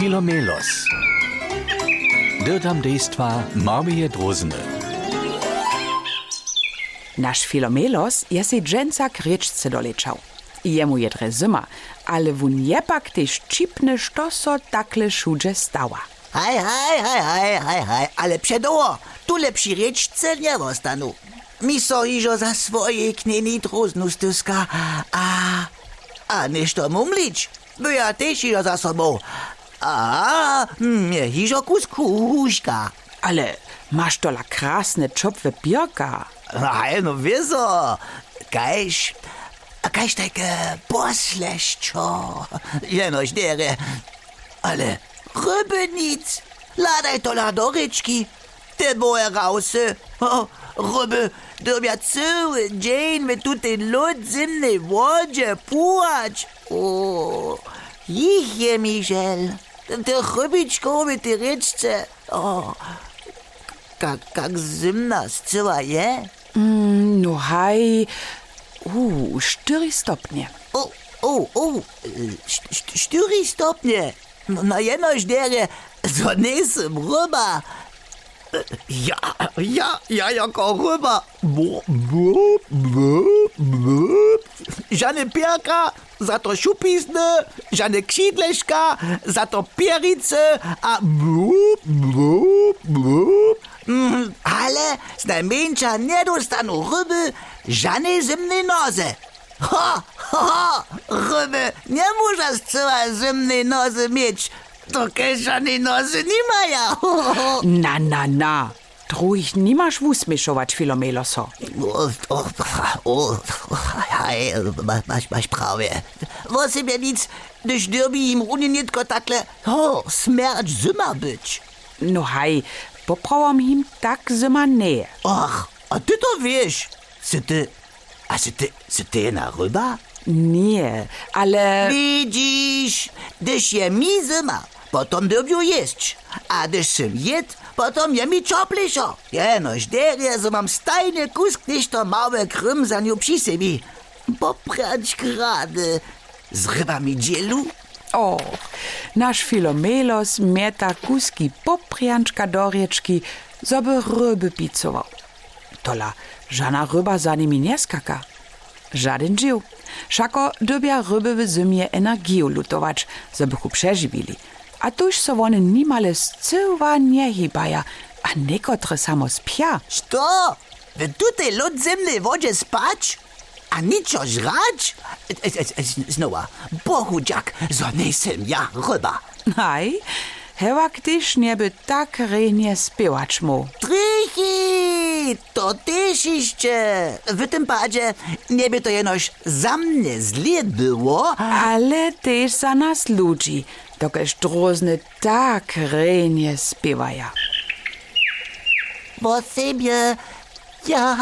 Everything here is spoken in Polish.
Filomelos. Dirtam dejstva Marmije Drozene. Nasz Filomelos je si dżęca k riečce dolečał. Jemu je dre zima, ale wun je pak tež čipne, što so takle šudže stała. Haj, haj, haj, haj, haj, haj, ale przedoło, tu lepsi riečce nie ostanu. Mi so iżo za swoje knjeni droznu styska, a, a nešto mumlić, by ja też iżo za sobą. A, mnie iżo kus kuśka. Ale masz tola krasne czopwe bierka. Haj, no wieso, kajś, a kajś takie posleszczo, jenoś dere, ale ryby nic, ladaj to ladoryczki, te boje rausy, o, ryby, dobia cały dzień my tutaj lód zimnej wodzie płać, o, ich je Michel, te rybiczkowie, te ryczce, o, jak, jak zimna scyła je. Mm, no haj, uh, štyri stopnie. O, o, o, st- st- štyri stopnie. No, Na jenoś dere, so nisem ryba. Ja, ja, ja jako ryba. Bu, bu, bu, bu. Żadne pierka, za to szupisne, żadne ksidleszka, za to pierice, a bu, bu, bu. Mm, ale z najmniejsza nie dostaną ryby żadnej zimnej nozy. Ha, ha, ha, ryby nie muszą z całej zimnej nozy mieć, to żadnej nozy nie mają. Na, na, na. Druich nimasz usmieszować, Filomeloso. O, o, o, hej, masz, masz, masz prawie. Wosy mnie nic, gdyż derby im unionitko takle, o, smerdź zima być. No haj, poprawam im tak zima nie. Ach, a ty to wiesz. Sy ty, a sy ty, sy ty jedna ryba? Nie, ale... Widzisz, gdyż je mi zima, potom derbiu jeść. A gdyż sym jed, potom je mi czopliszo. Jenoś derje, że mam stajny kusk, gdyż to małe krym za nią przy sobie. Poprać grady. Z rybami dzielu? O, nasz Filomelos mieta kuski poprianczka do riečki, zoby ryby picował. Tola, żana ryba za nimi nie skaka. Żaden dził. Szako dobia ryby w zimie energię lutować, żeby chu przeżywili. A tuż so one nimale zcyła nie hibaja, a niekotre samo spia. Što? W tutej lodzemnej wodzie spać? A niczo żrać? E, e, e, Znowa, Bohu dziak, zo nisem ja ryba. Haj, hewa gdyż nieby tak renie spiewać mu. Trichy, to też jeszcze. W tym padzie nie by to jenoś za mnie zle było. Ale też za nas ludzi, dokeż drozny tak renie spiewaja. Bo siebie, ja.